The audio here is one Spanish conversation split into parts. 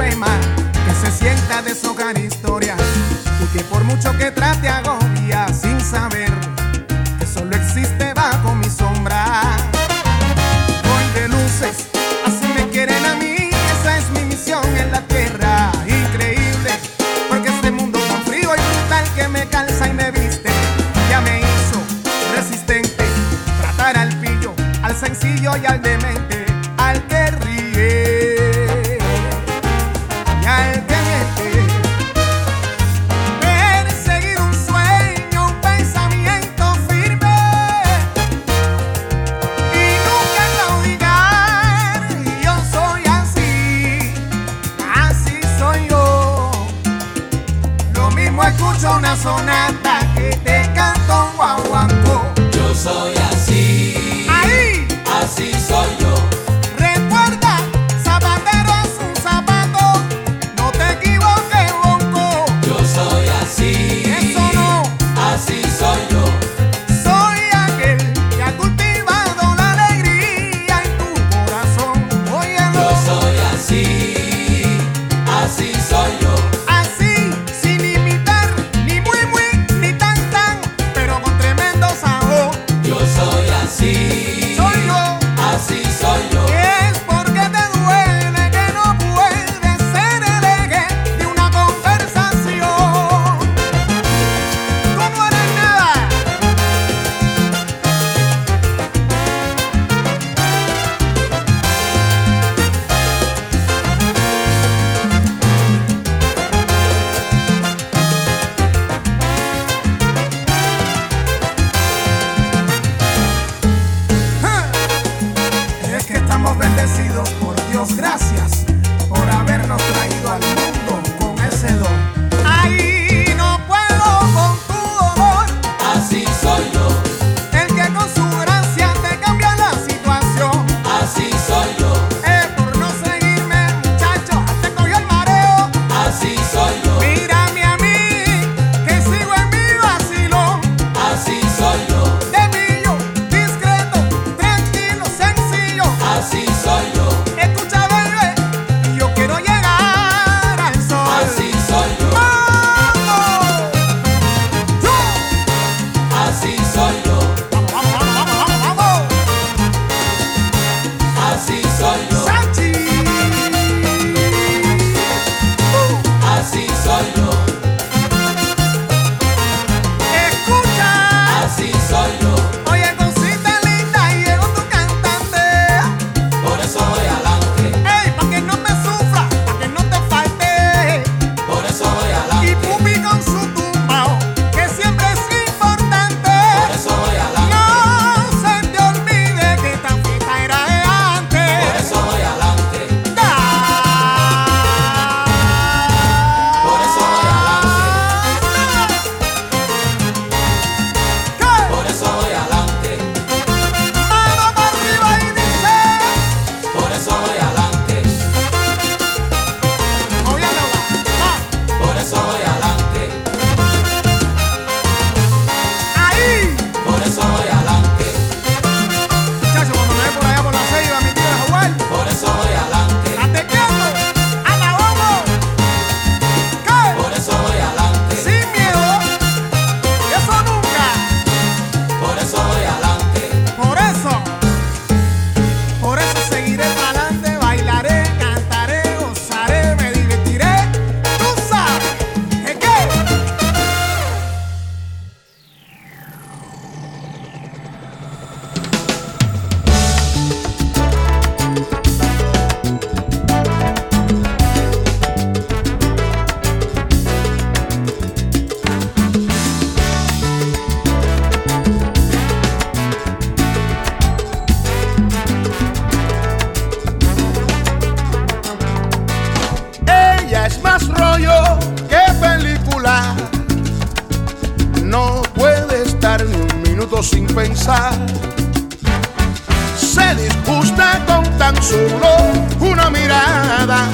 que se sienta de deshogar historia y que por mucho que trate agobia sin saber que solo existe bajo mi sombra. Hoy de luces, así me quieren a mí, esa es mi misión en la tierra, increíble, porque este mundo tan frío y brutal que me calza y me viste, ya me hizo resistente, tratar al pillo, al sencillo y al demente sin pensar. Se disgusta con tan solo una mirada,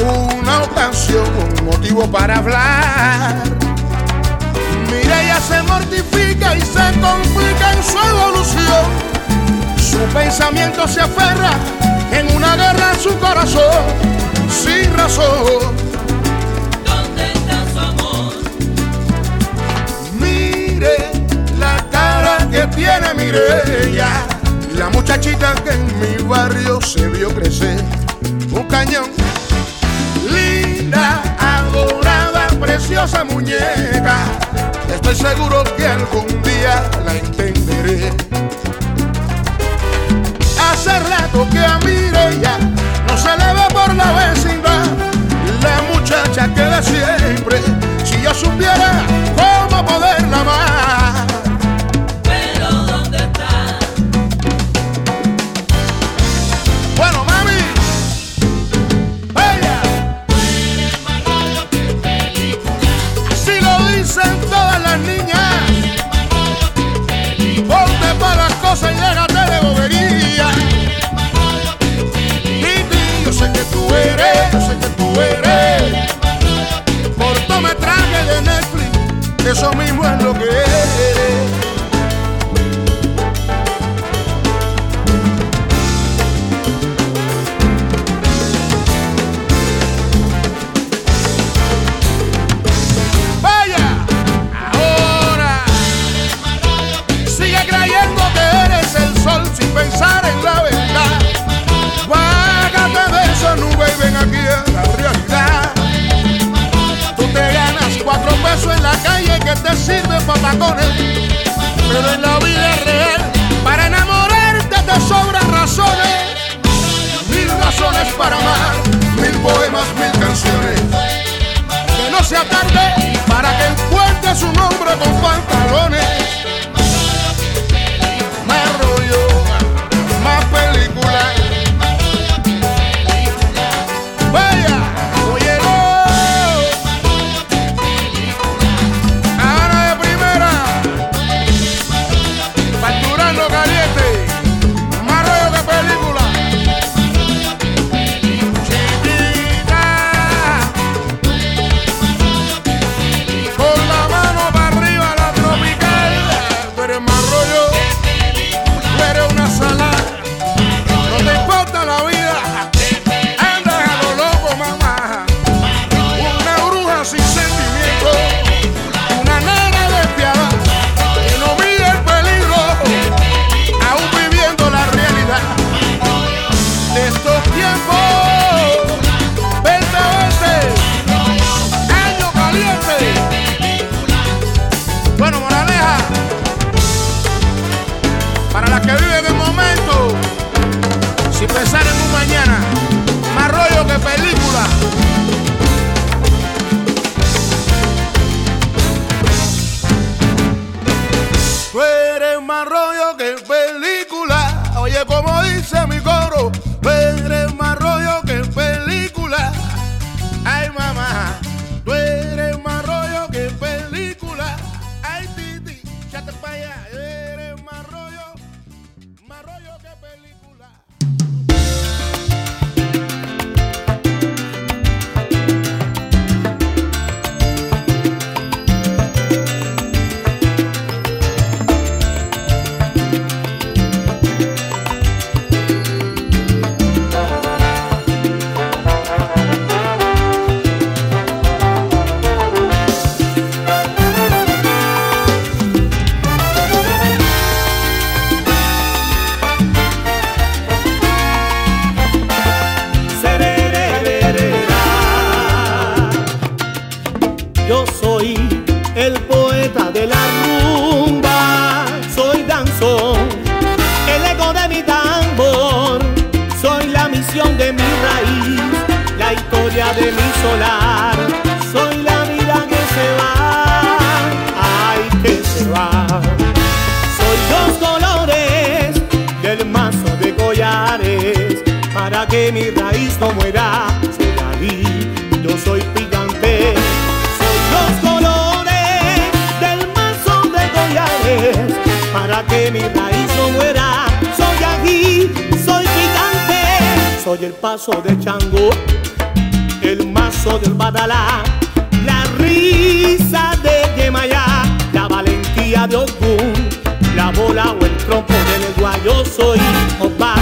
una ocasión, un motivo para hablar. Mira, ella se mortifica y se complica en su evolución. Su pensamiento se aferra en una guerra en su corazón, sin razón Mireya, la muchachita que en mi barrio se vio crecer. Un cañón, linda, adorada, preciosa muñeca. Estoy seguro que algún día la entenderé. Hace rato que a Mireya no se le ve por la vecindad. La muchacha que de siempre, si yo supiera cómo poderla amar. Eso mismo es lo que eres. Que te sirven para tacones, pero en la vida real para enamorarte te sobran razones. Mil razones para amar, mil poemas, mil canciones que no sea tarde para que encuentre su nombre con pantalones. Para que mi raíz no muera. Soy yo soy picante. Soy dos colores del mazo de collares para que mi raíz no muera. Soy aquí, soy picante. Soy el paso de Chango, el mazo del Badalá, la risa de Yemayá, la valentía de Ogún, la bola o el trompo del Eguá. Yo soy Opa,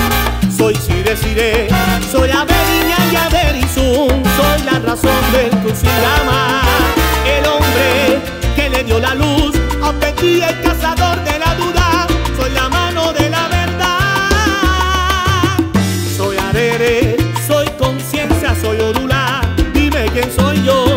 soy Sire Sire, soy la Beriña y Aberizun, soy la razón del crucigrama, el hombre que le dio la luz a Petit el cazador de la duda, soy la mano de la verdad, soy Arere, soy conciencia, soy Orula, dime quién soy yo.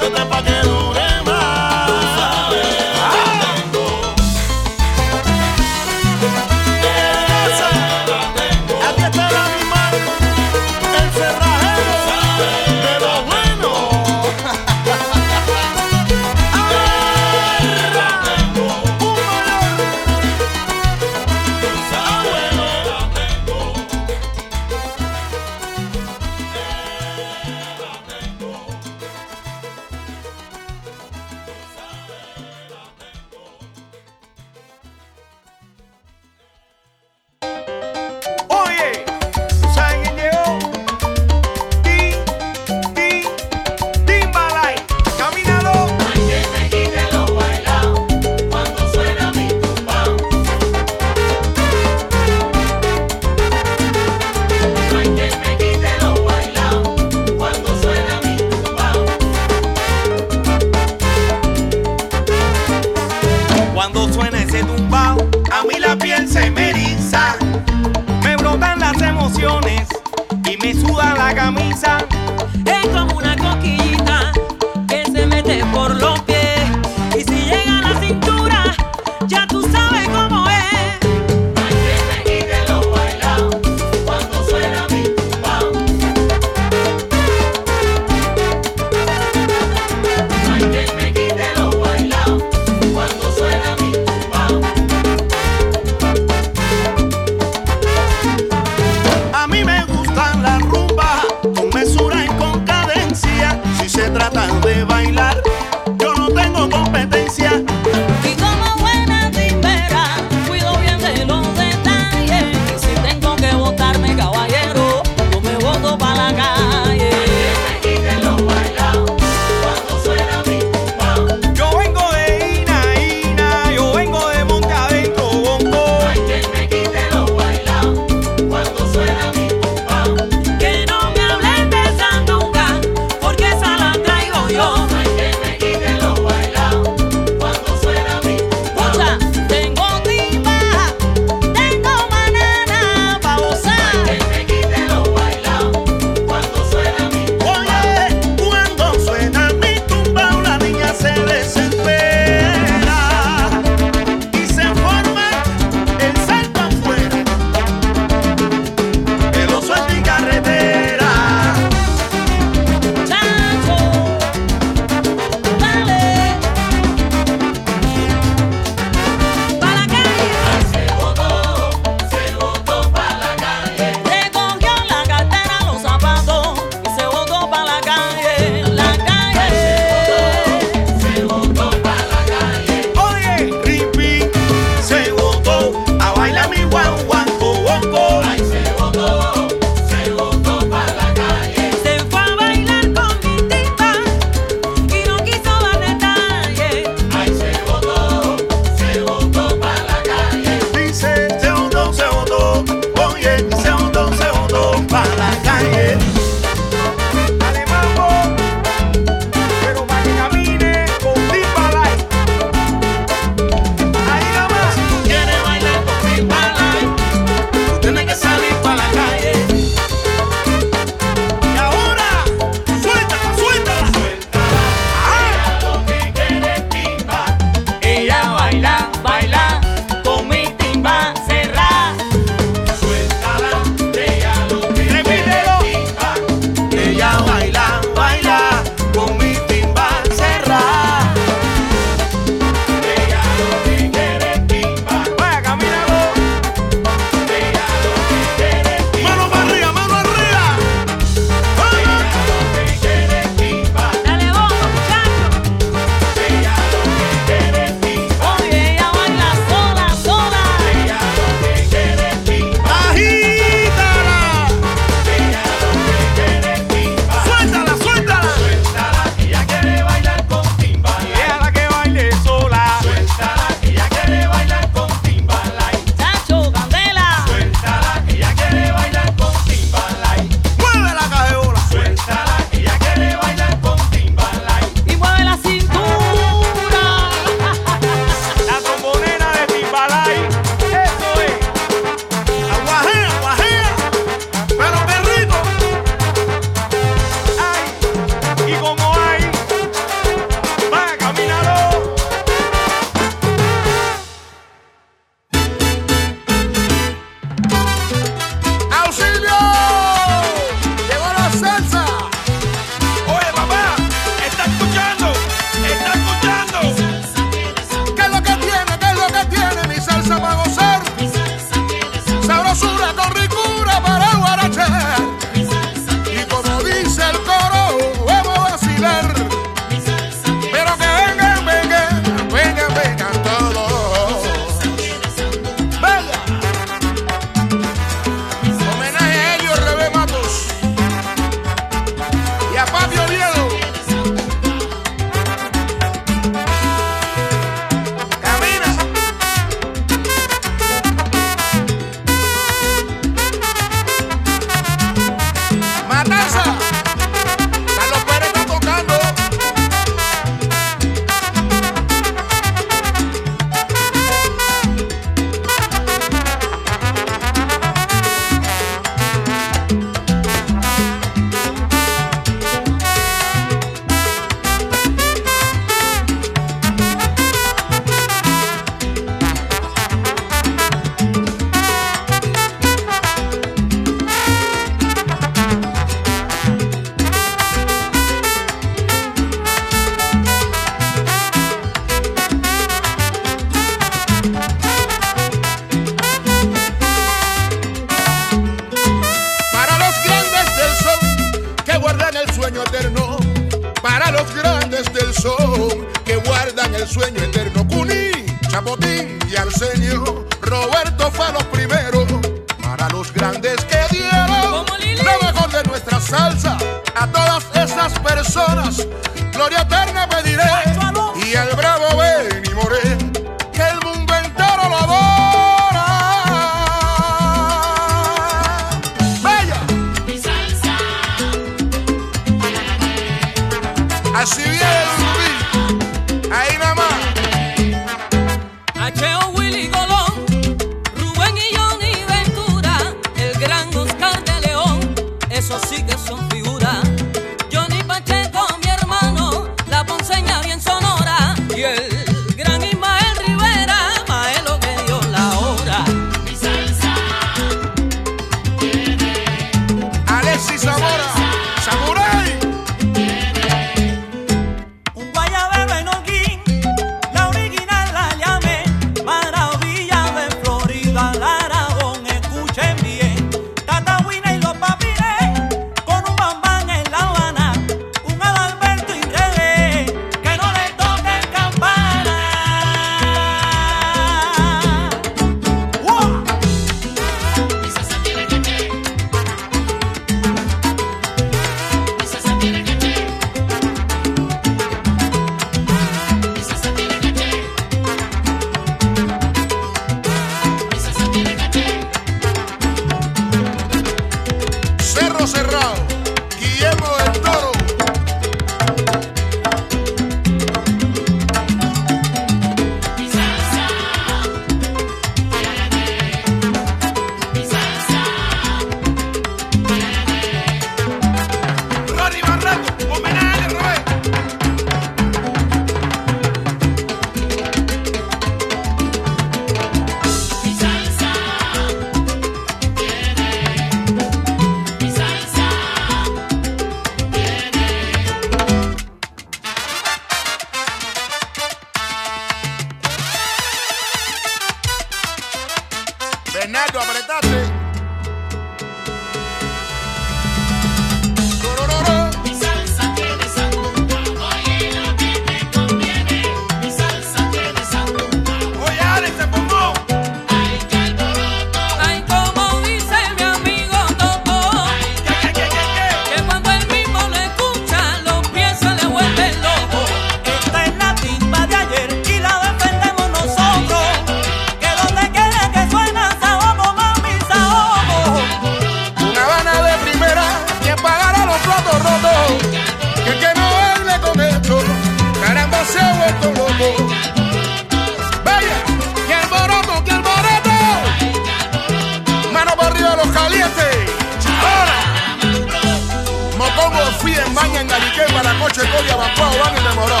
Paracoche, Coria, Bampao, Van y Demoró.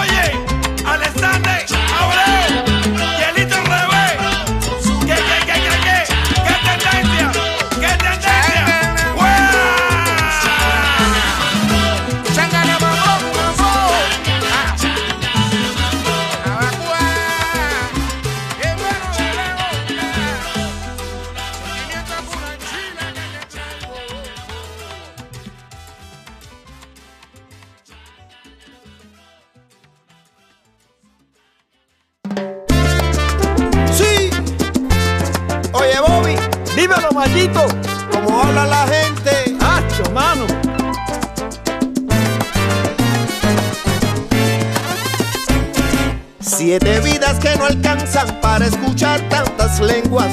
Oye. que no alcanzan para escuchar tantas lenguas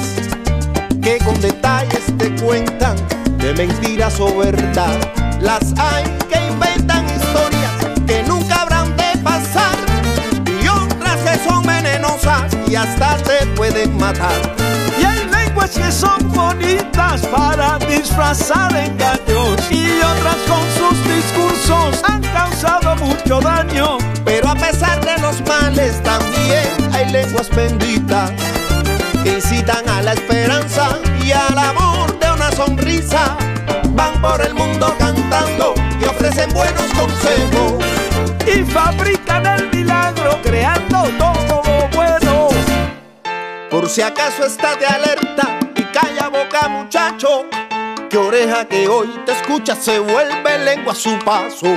que con detalles te cuentan de mentiras o verdad. Las hay que inventan historias que nunca habrán de pasar y otras que son venenosas y hasta te pueden matar. Y hay lenguas que son bonitas para disfrazar engaños y otras con sus discursos mucho daño, pero a pesar de los males también hay lenguas benditas que incitan a la esperanza y al amor de una sonrisa. Van por el mundo cantando y ofrecen buenos consejos. Y fabrican el milagro creando todo lo bueno. Por si acaso estás de alerta y calla boca muchacho, que oreja que hoy te escucha se vuelve lengua a su paso.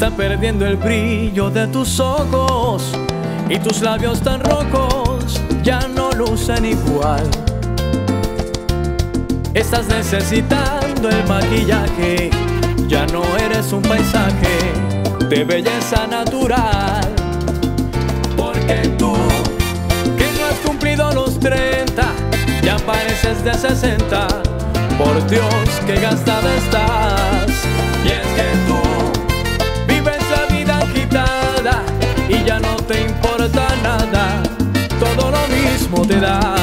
está perdiendo el brillo de tus ojos y tus labios tan rojos ya no lucen igual. Estás necesitando el maquillaje, ya no eres un paisaje de belleza natural. Porque tú, que no has cumplido los 30, ya pareces de 60. Por Dios, que gastada estás. Y es que tú y ya no te importa nada, todo lo mismo te da.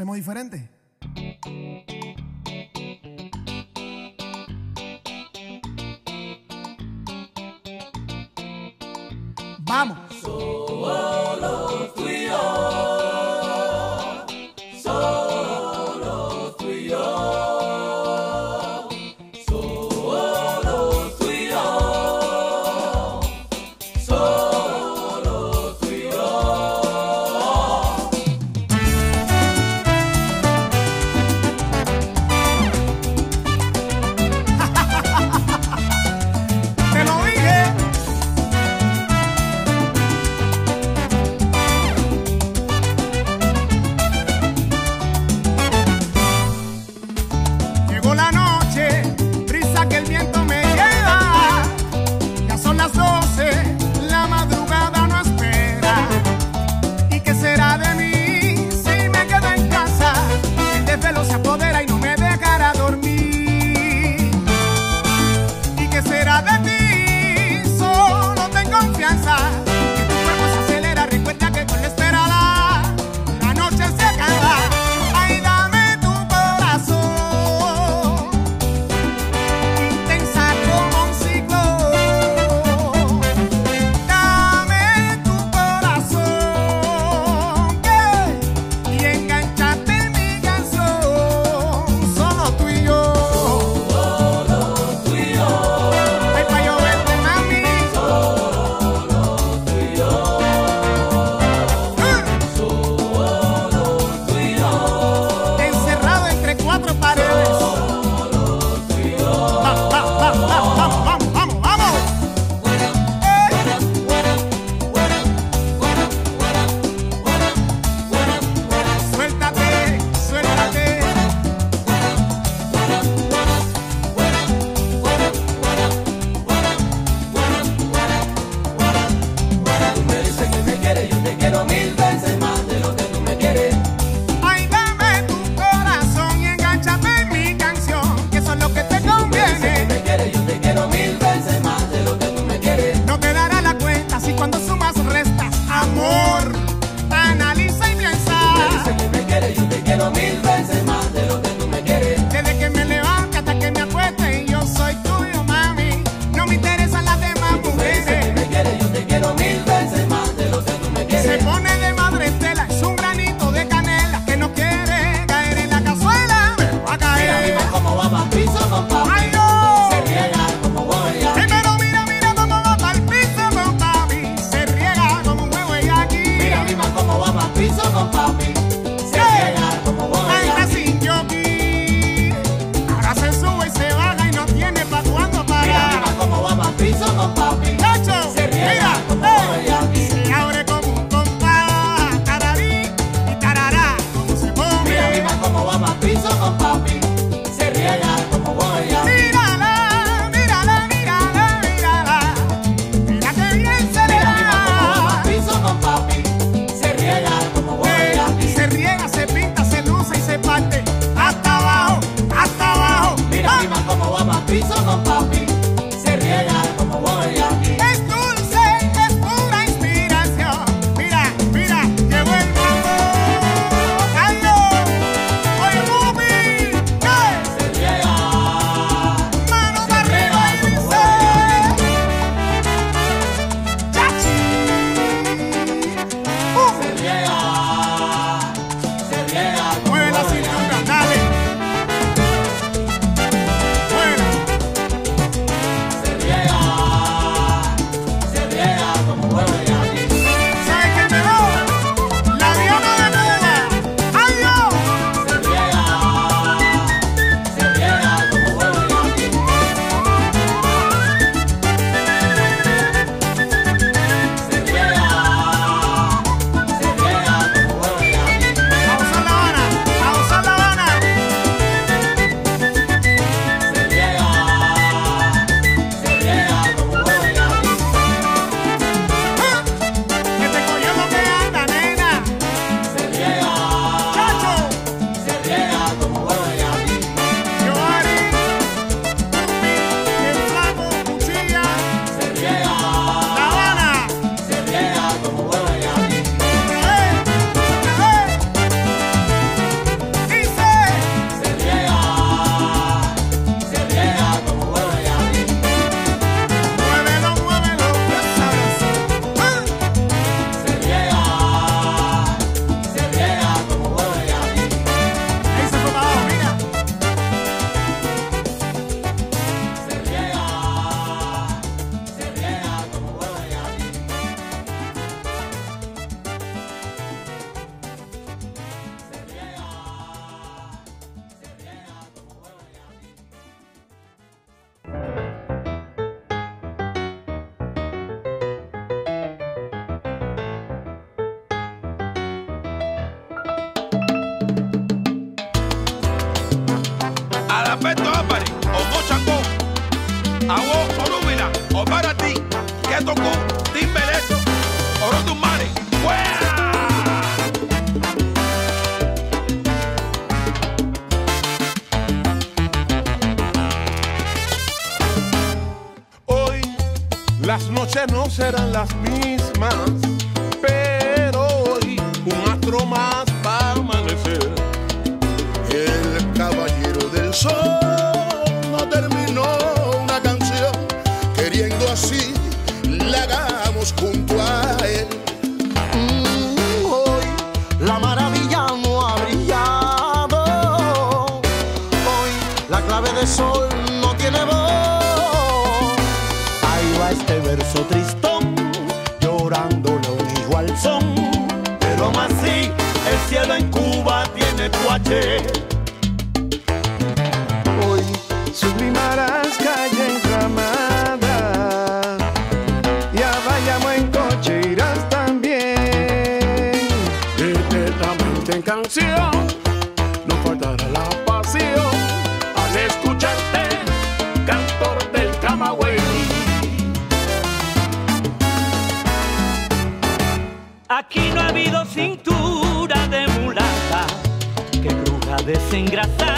Hacemos diferente? serán las son. Pero más sí, el cielo en Cuba tiene guache desengrasar.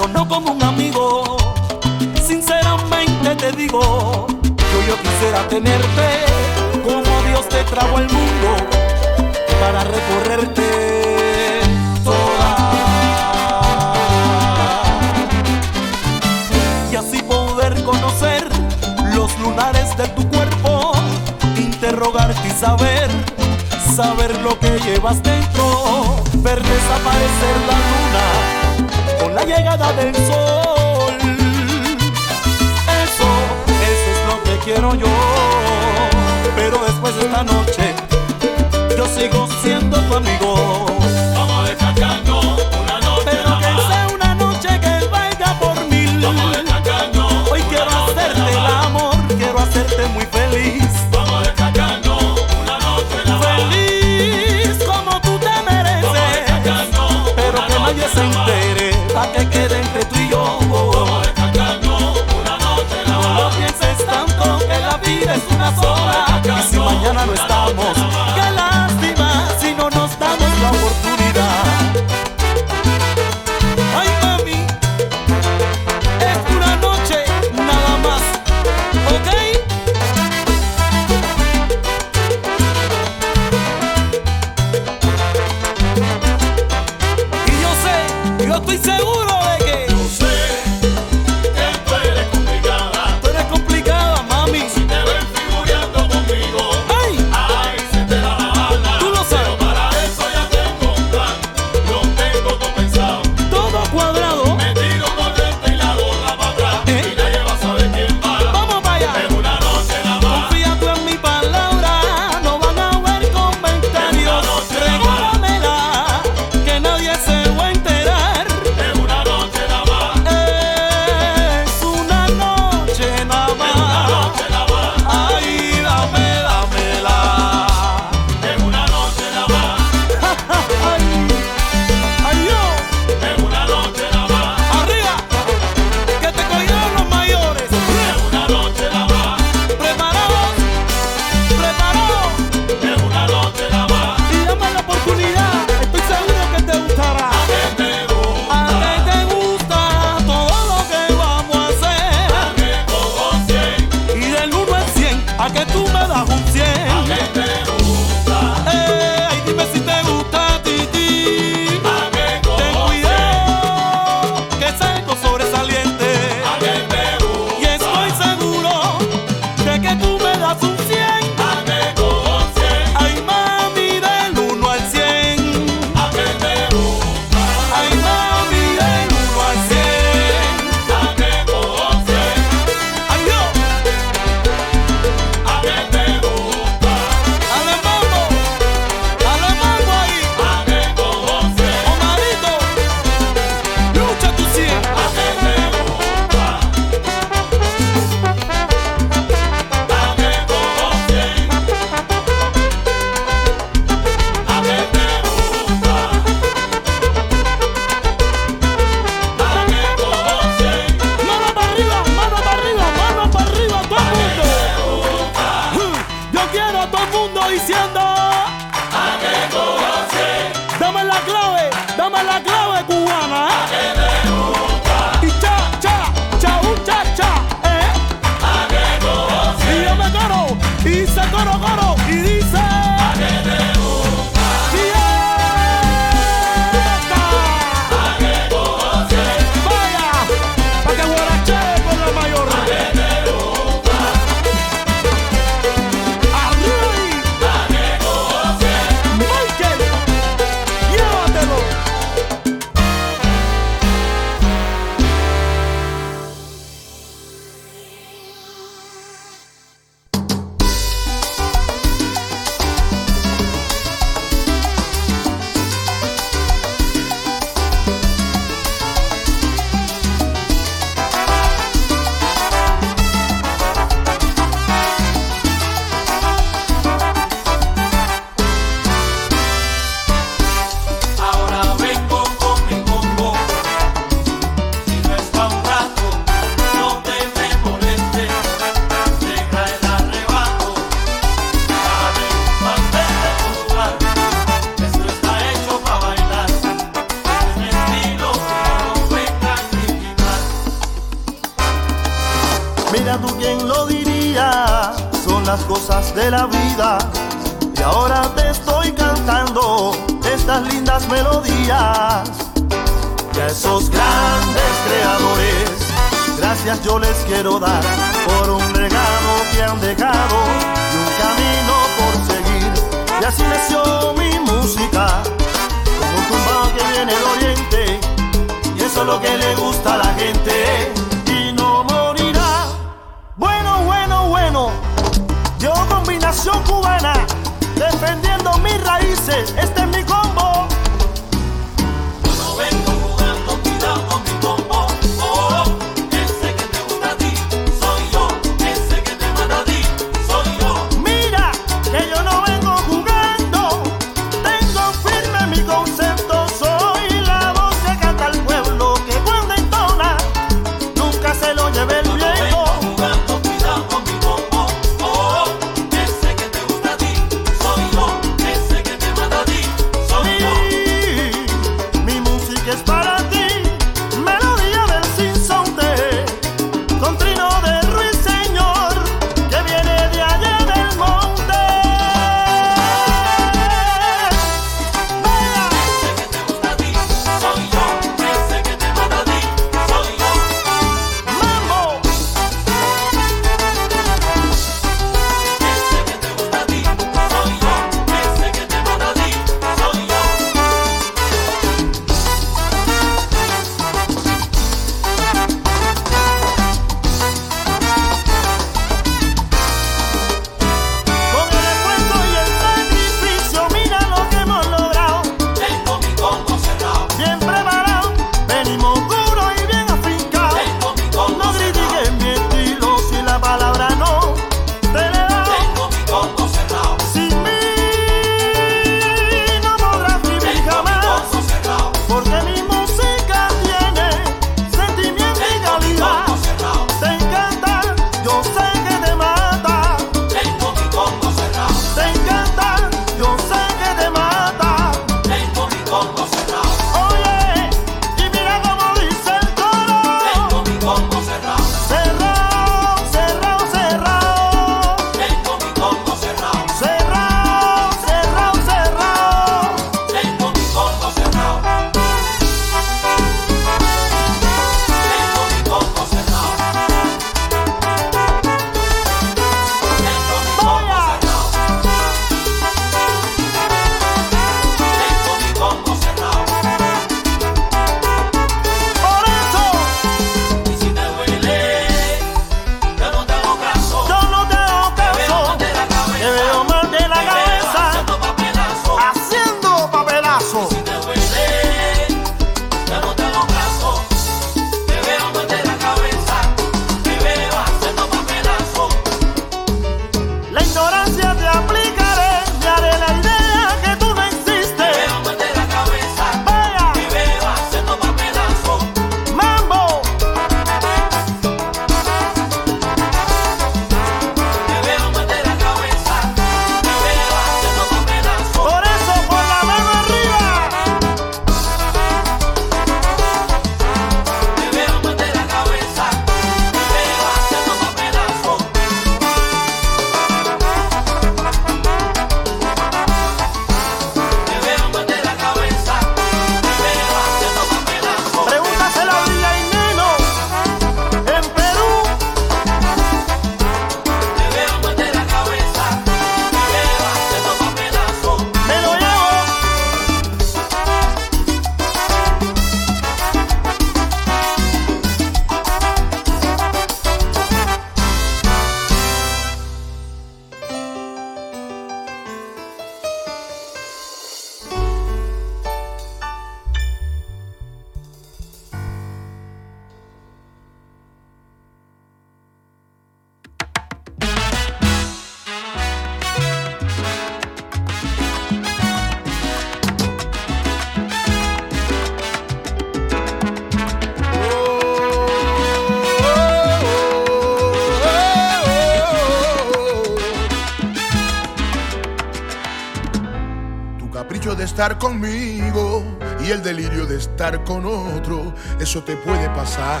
Te puede pasar.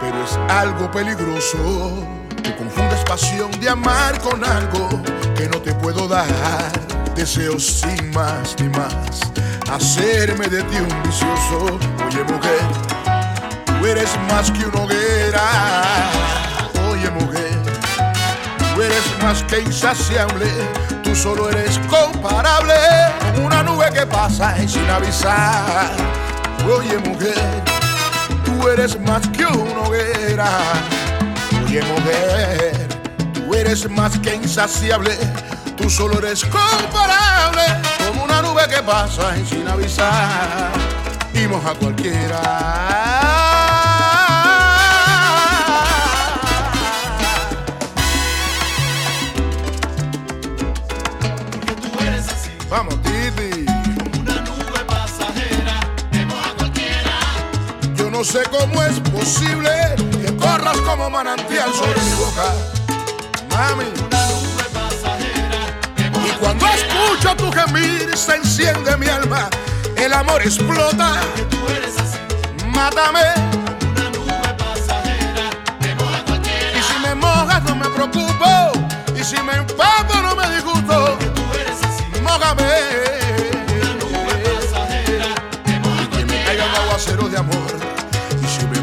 Pero es algo peligroso. Te confundes pasión de amar con algo que no te puedo dar. Deseo sin más ni más hacerme de ti un vicioso. Oye, mujer, tú eres más que una hoguera. Oye, mujer, tú eres más que insaciable. Tú solo eres comparable con una nube que pasa y sin avisar. Oye, mujer, tú eres más que una hoguera. Oye, mujer, tú eres más que insaciable. Tú solo eres comparable como una nube que pasa sin avisar y moja cualquiera. No sé cómo es posible que corras como manantial sobre mi boca. Mami. Y cuando escucho tu gemir se enciende mi alma, el amor explota. Mátame y si me mojas no me preocupo y si me empapo no me disgusto. Mójame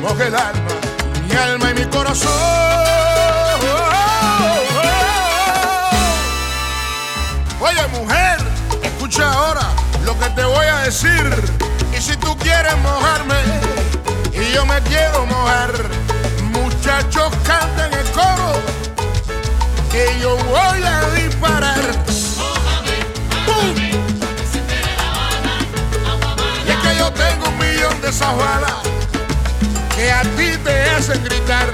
moja el alma, mi alma y mi corazón. Oye mujer, escucha ahora lo que te voy a decir. Y si tú quieres mojarme y yo me quiero mojar, muchachos canten el coro que yo voy a disparar. Y es que yo tengo un millón de esas que a ti te hacen gritar.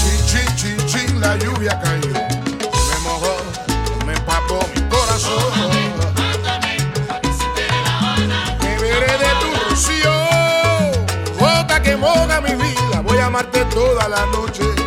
Chin, chin, chin, chin, la lluvia cayó. Me mojó, me empapó mi corazón. Beberé de tu rocío, gota que moja mi vida. Voy a amarte toda la noche.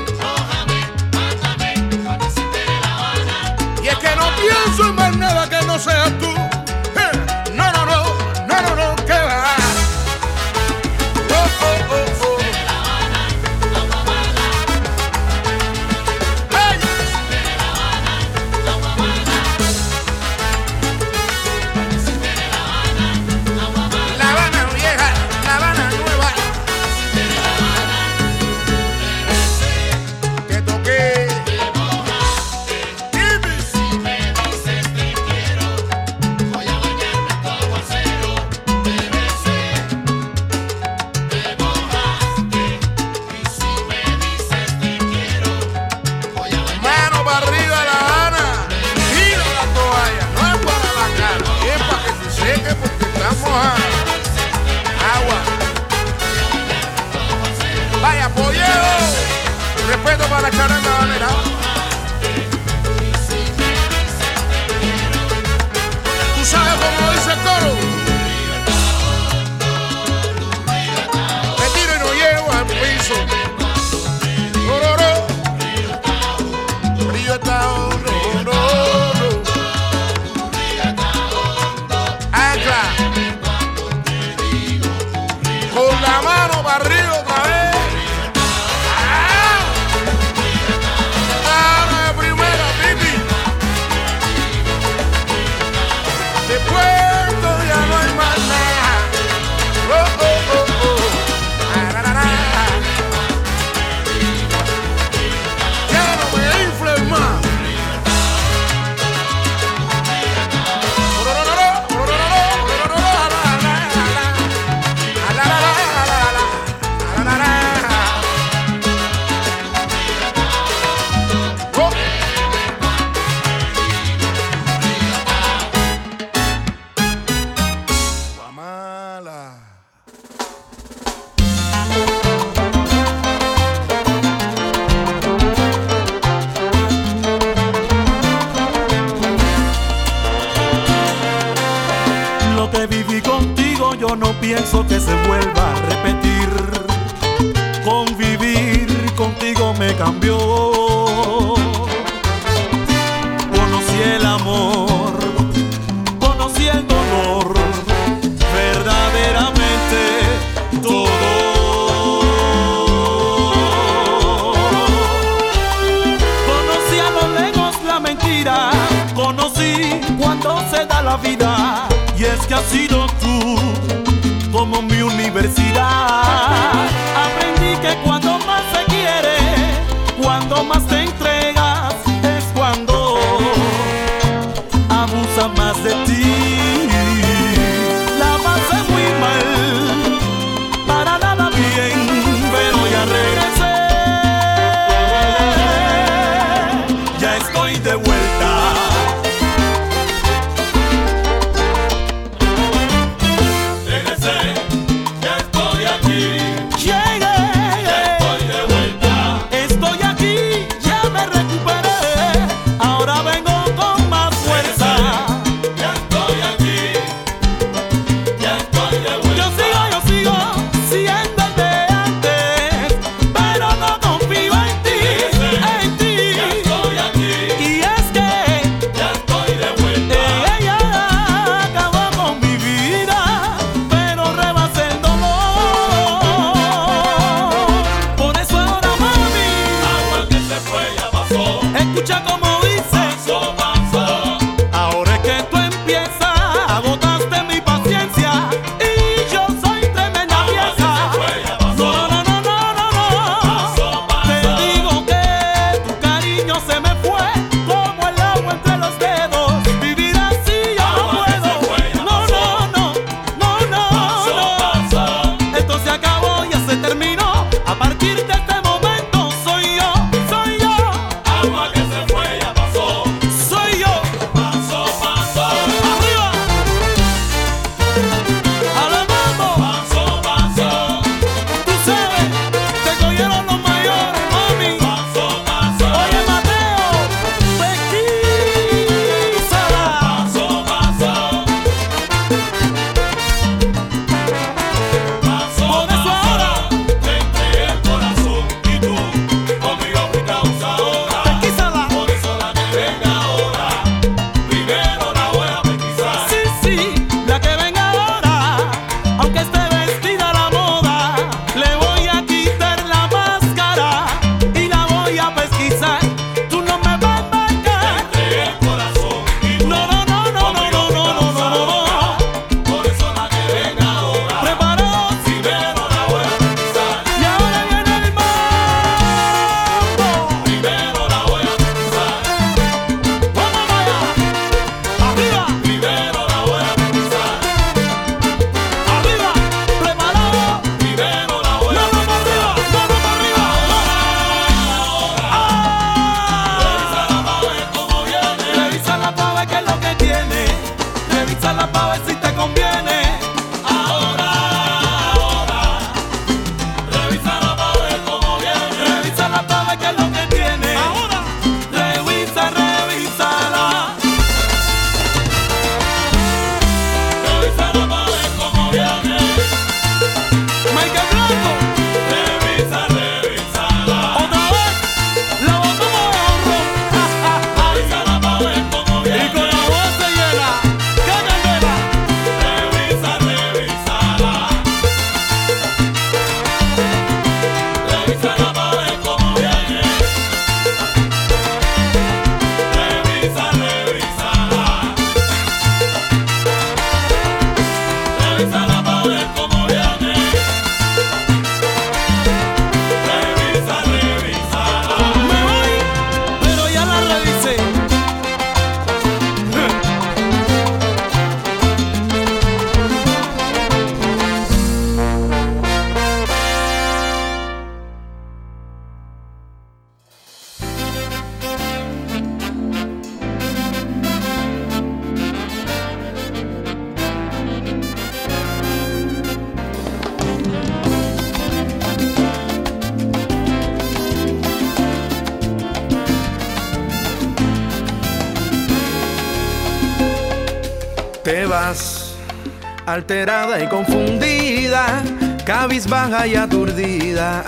alterada y confundida, cabizbaja y aturdida.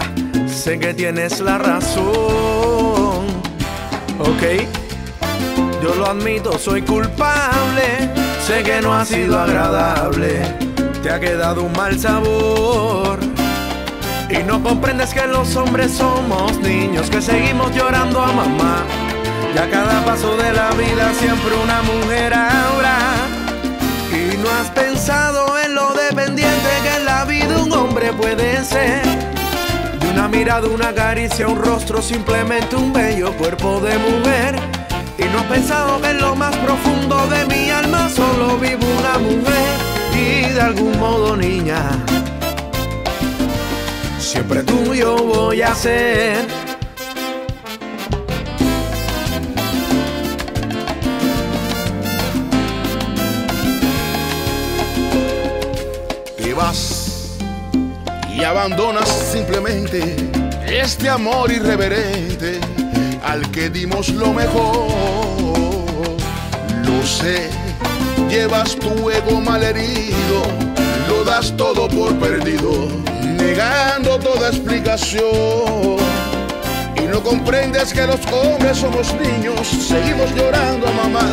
Sé que tienes la razón, ok. Yo lo admito, soy culpable. Sé que no ha sido agradable, te ha quedado un mal sabor. Y no comprendes que los hombres somos niños que seguimos llorando a mamá. Y a cada paso de la vida siempre una mujer ahora pensado en lo dependiente que en la vida un hombre puede ser. De una mirada, una caricia, un rostro, simplemente un bello cuerpo de mujer. Y no he pensado que en lo más profundo de mi alma solo vivo una mujer. Y de algún modo, niña, siempre tuyo voy a ser. Abandonas simplemente este amor irreverente al que dimos lo mejor. Lo sé, llevas tu ego malherido, lo das todo por perdido, negando toda explicación. Y no comprendes que los hombres somos niños, seguimos llorando mamá.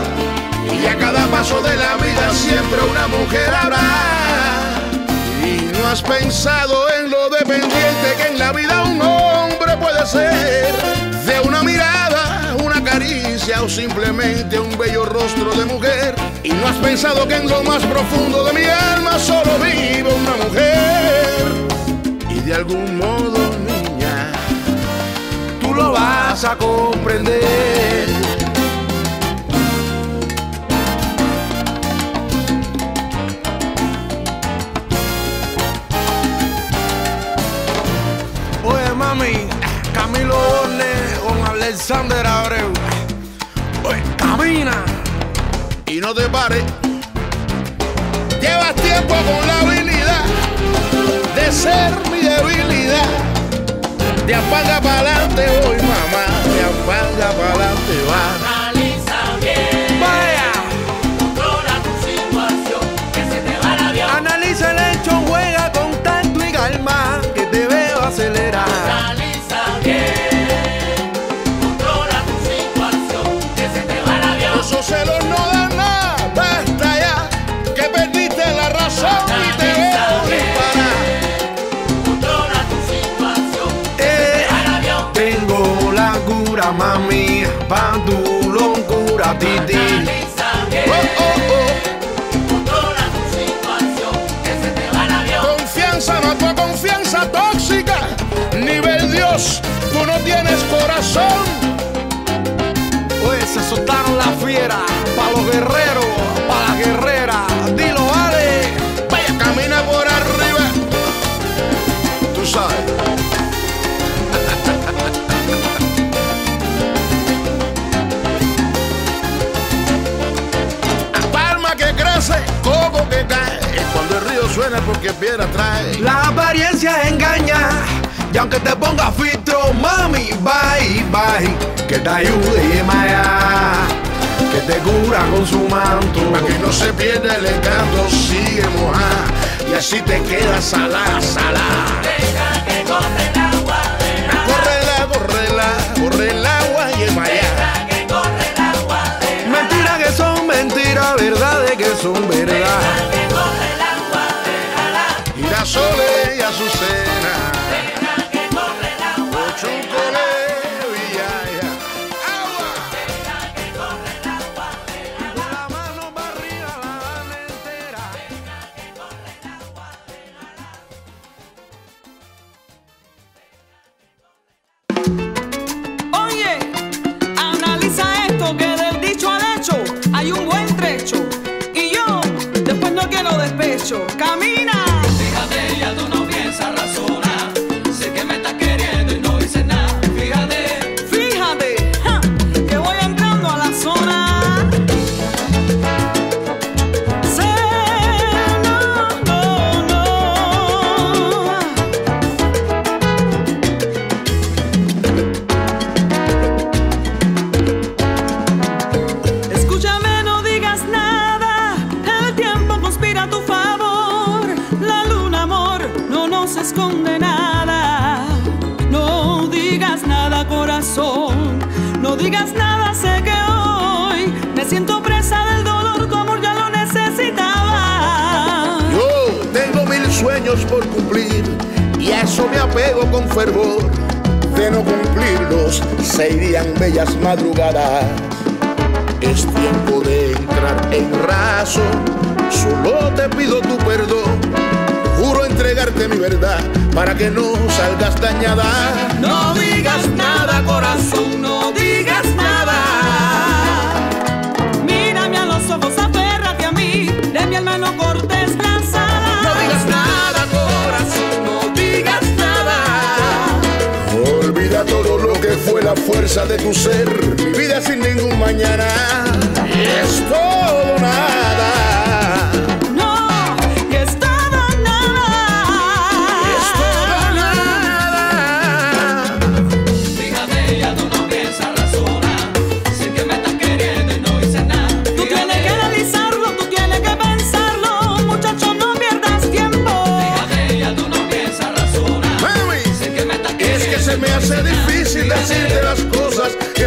Y a cada paso de la vida siempre una mujer habrá. Y no has pensado en dependiente que en la vida un hombre puede ser. De una mirada, una caricia o simplemente un bello rostro de mujer. Y no has pensado que en lo más profundo de mi alma Alexander Abreu. Oye, camina. y no te pares. Llevas tiempo con la habilidad de ser mi debilidad. De apaga para adelante voy, mamá. De apaga para adelante va. Los guerreros, pa' la guerrera. Dilo, vale. Vaya, camina por arriba. Tú sabes. Palma que crece, coco que cae. Cuando el río suena porque piedra trae. La apariencia engaña. Y aunque te ponga filtro, mami, bye, bye. Que te ayude, Maya. Que te cura con su manto. Para que no se pierda el encanto, sigue mojar. Y así te quedas salada, salada. Deja que corre el agua, deja Correla, correla, corre el agua y maya. que corre el agua, deja Mentiras que son mentiras, verdades que son verdad. que corre el agua, déjala. Girasole y. Deja de tu ser, mi vida sin ningún mañana es todo nada.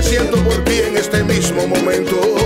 siento por ti en este mismo momento.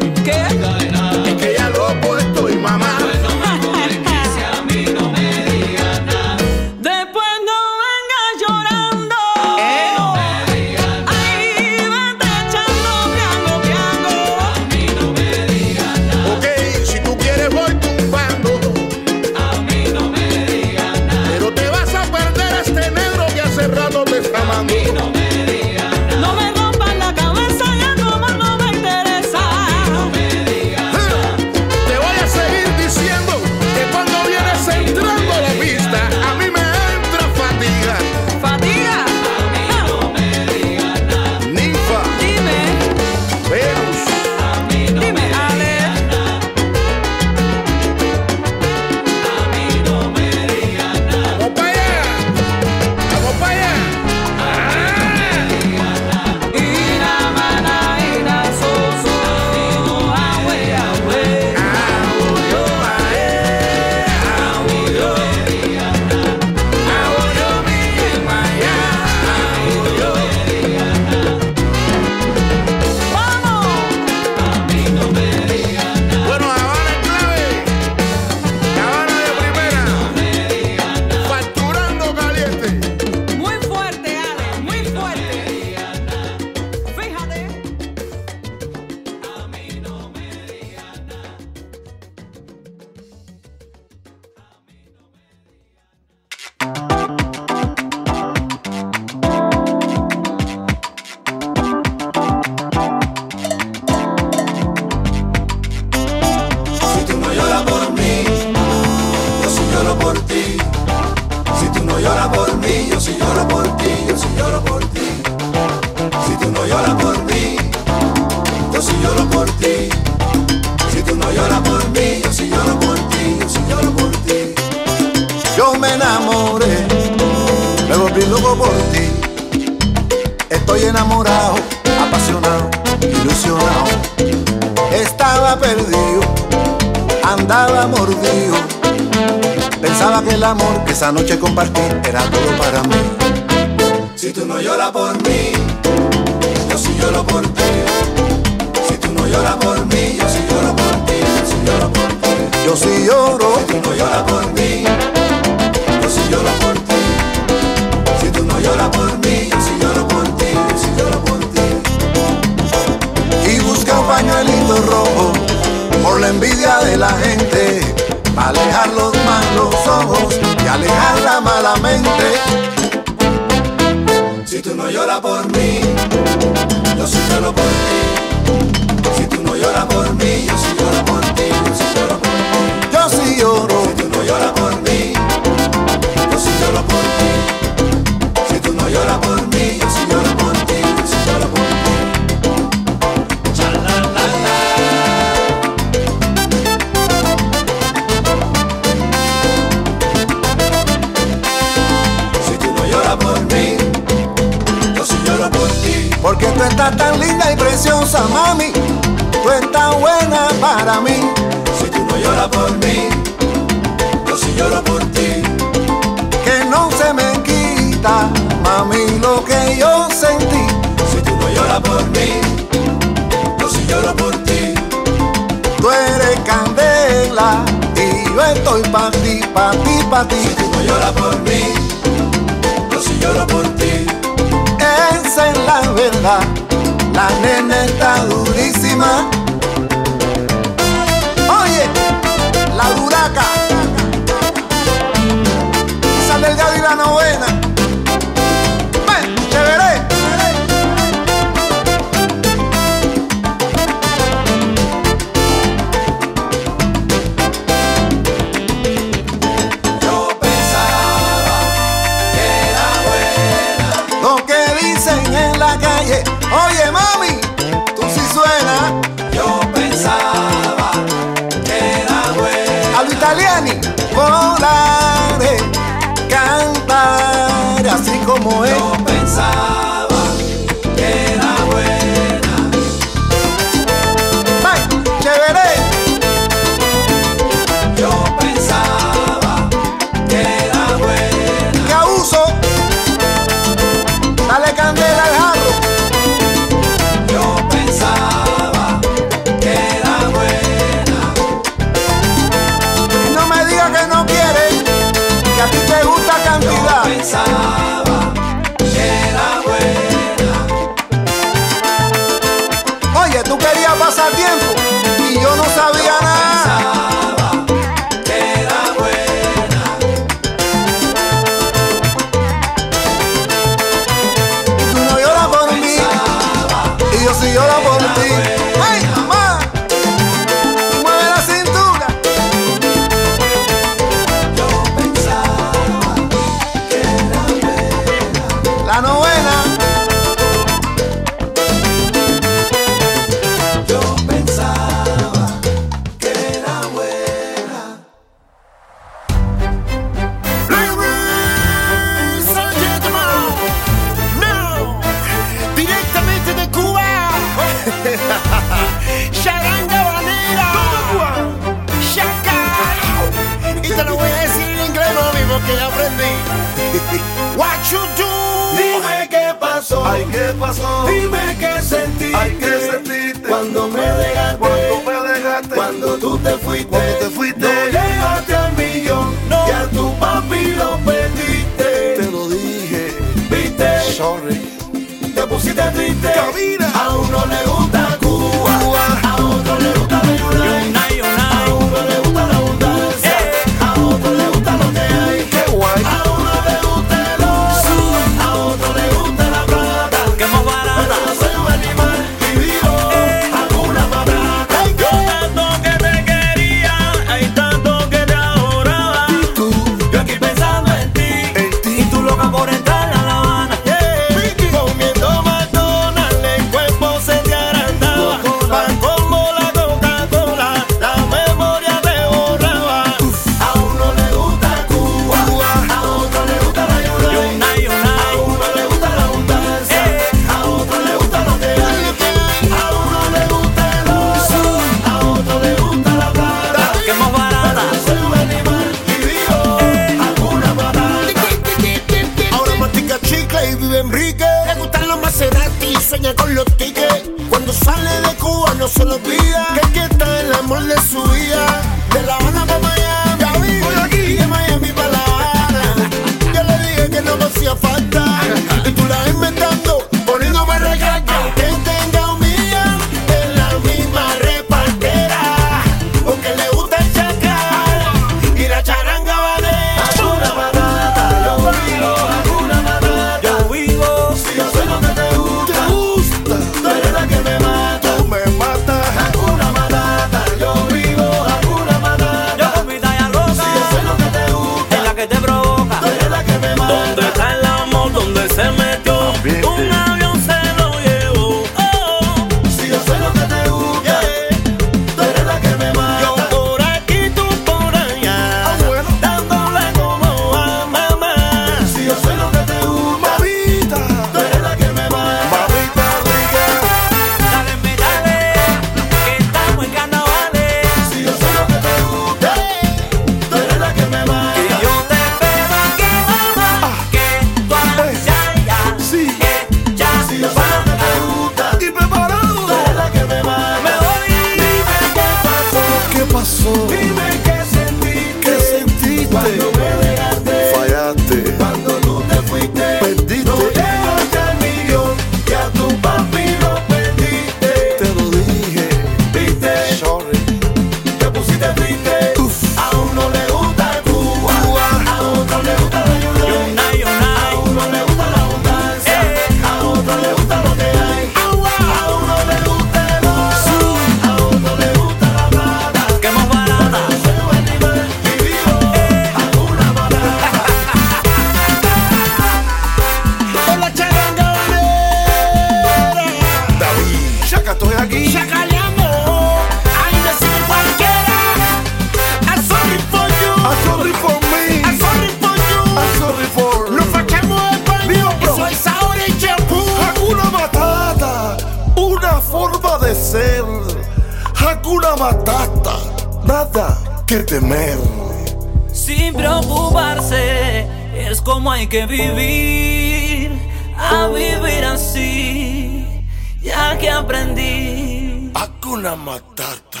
Que vivir a vivir así, ya que aprendí. Hakuna Matata.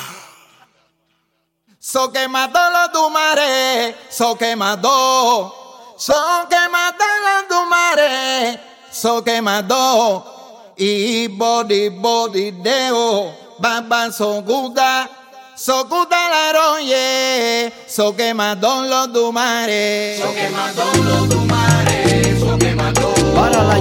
So que mató los tumares, so que mató. So que mató los tumares, so que mató. Y body, body, deo, baba, so guda. So cutalaroye, so que mató los dumares. So que mató los dumares, so que mató. Para la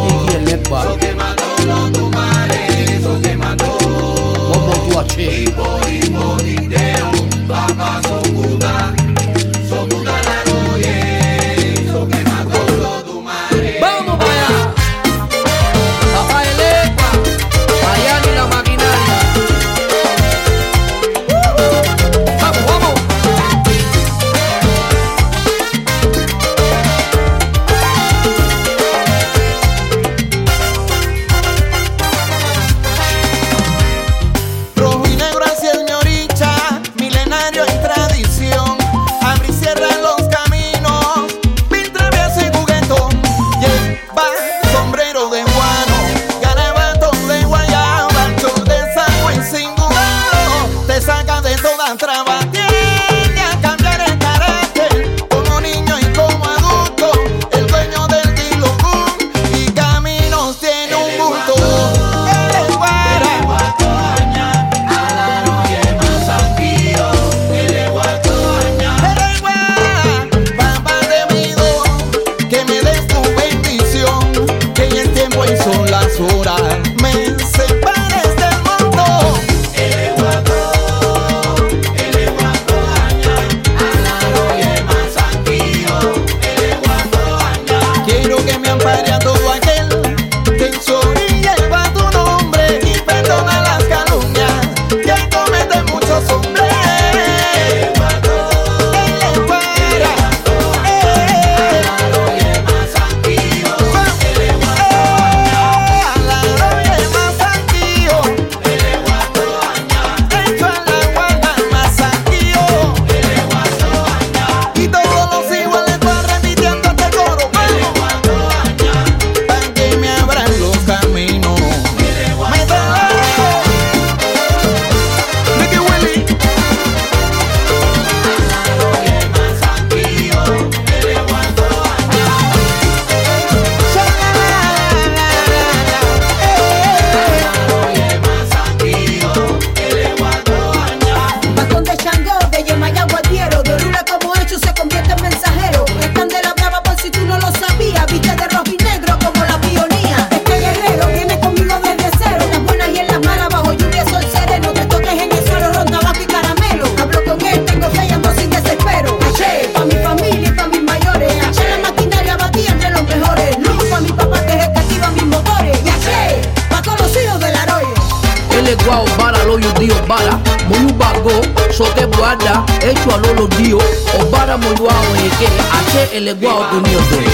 ele é igual do Nildo.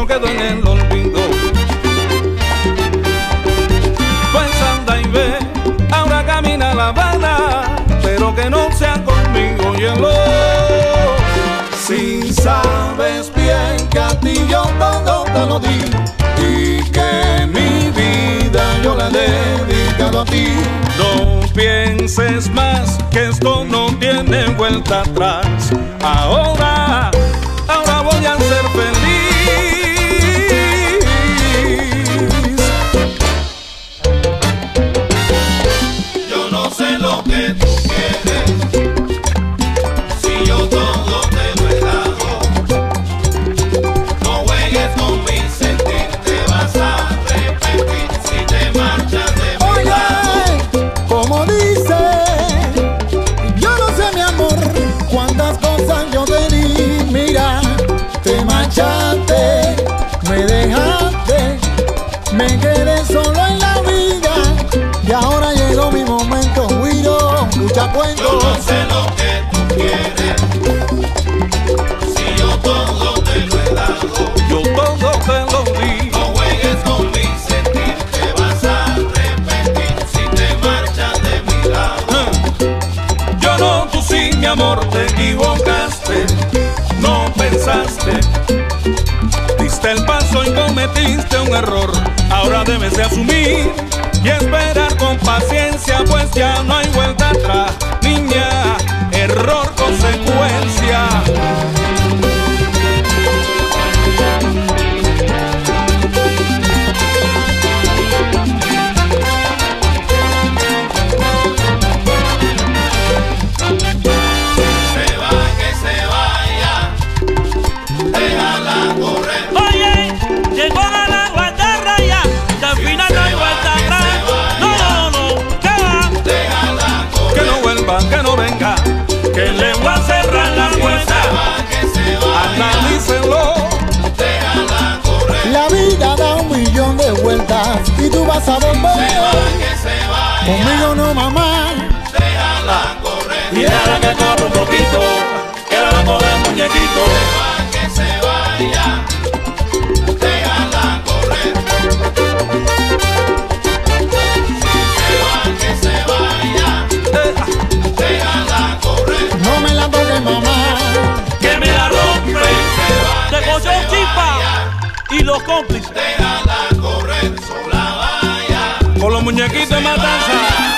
corazón quedó en el olvido. Pues anda y ve, ahora camina La Habana, pero que no sea conmigo hielo. Si sabes bien que a ti yo todo te lo di y que mi vida yo la he dedicado a ti. No pienses más que esto no tiene vuelta atrás. Ahora cometiste un error, ahora debes de asumir y esperar. casa bombeo. Conmigo no mamá. Déjala correr. Y déjala que corra un poquito. Que la vamos de muñequito. Se va, que se vaya. Déjala correr. Si se va, que se vaya. Déjala correr. No me la toque mamá. Que me la rompe. Se va, que chipa. Y los cómplices. Aquí matanza.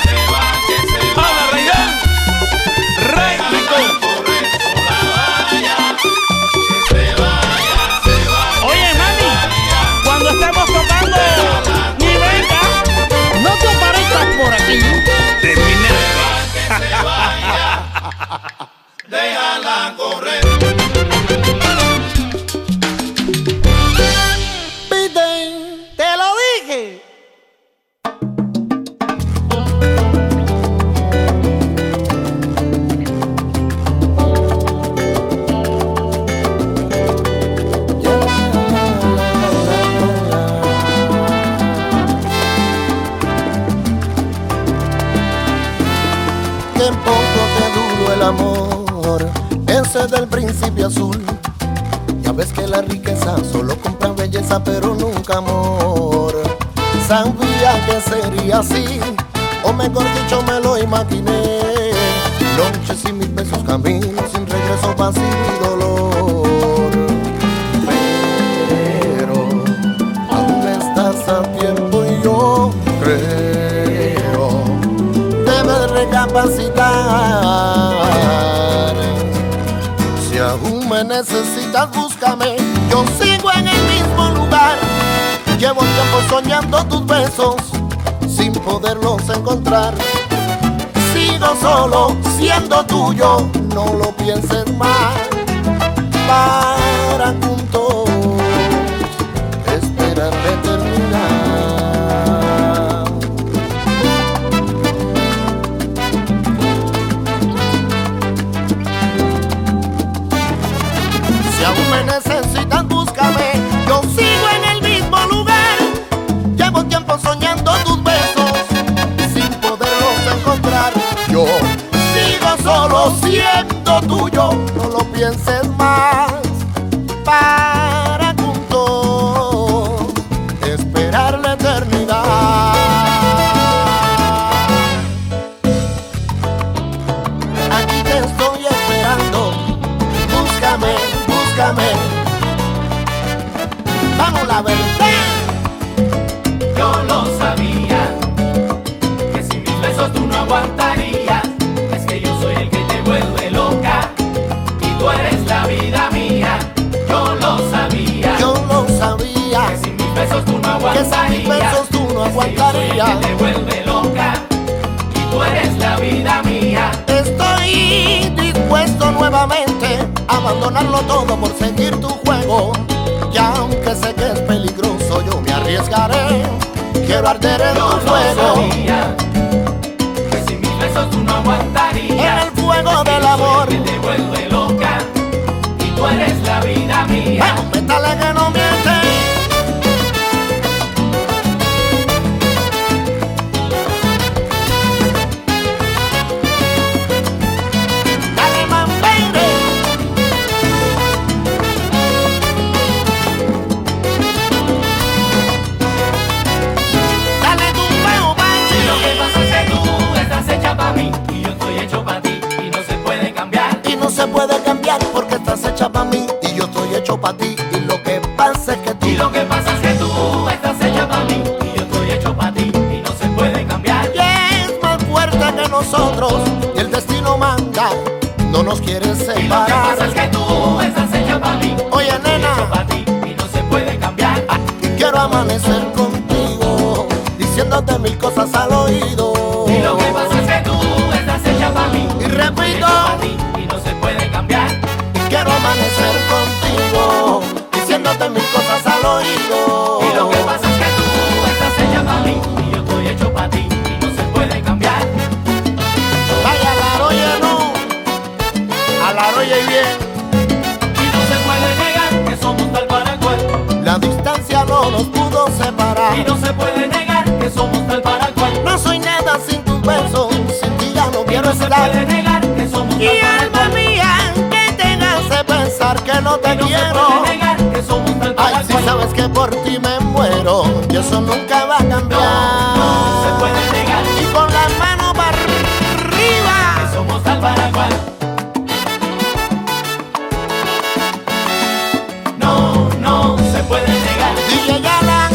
solo siendo tuyo, no lo pienses más. Para So. nos quieres separar. Y lo que pasa es que tú estás hecha para mí. Oye, nena. para ti y no se puede cambiar. Y quiero amanecer contigo, diciéndote mil cosas al oído. Y lo que pasa es que tú estás hecha para mí. Y repito. Para ti y no se puede cambiar. Y quiero amanecer contigo no nos pudo separar. Y no se puede negar que somos tal para cual. No soy nada sin tus besos, sin ti ya no quiero estar. No se puede negar que somos y tal para alma cual. mía, que te hace pensar que no te y no quiero. Se puede negar que somos tal para Ay, cual. si sabes que por ti me muero, y eso nunca va a cambiar. No, no se puede negar. Y con las manos para arriba, que somos tal para cual. pueden DJ Yalan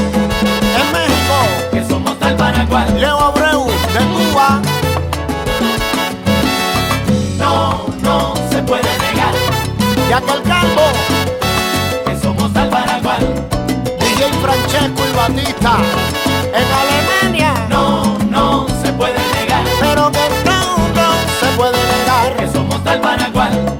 en México, que somos tal Paraguay. Leo Abreu de Cuba. No, no se puede negar. Ya que el que somos tal Paraguay. DJ Francesco y Batista en Alemania. No, no se puede negar. Pero que no, se puede negar. Que somos tal Paraguay.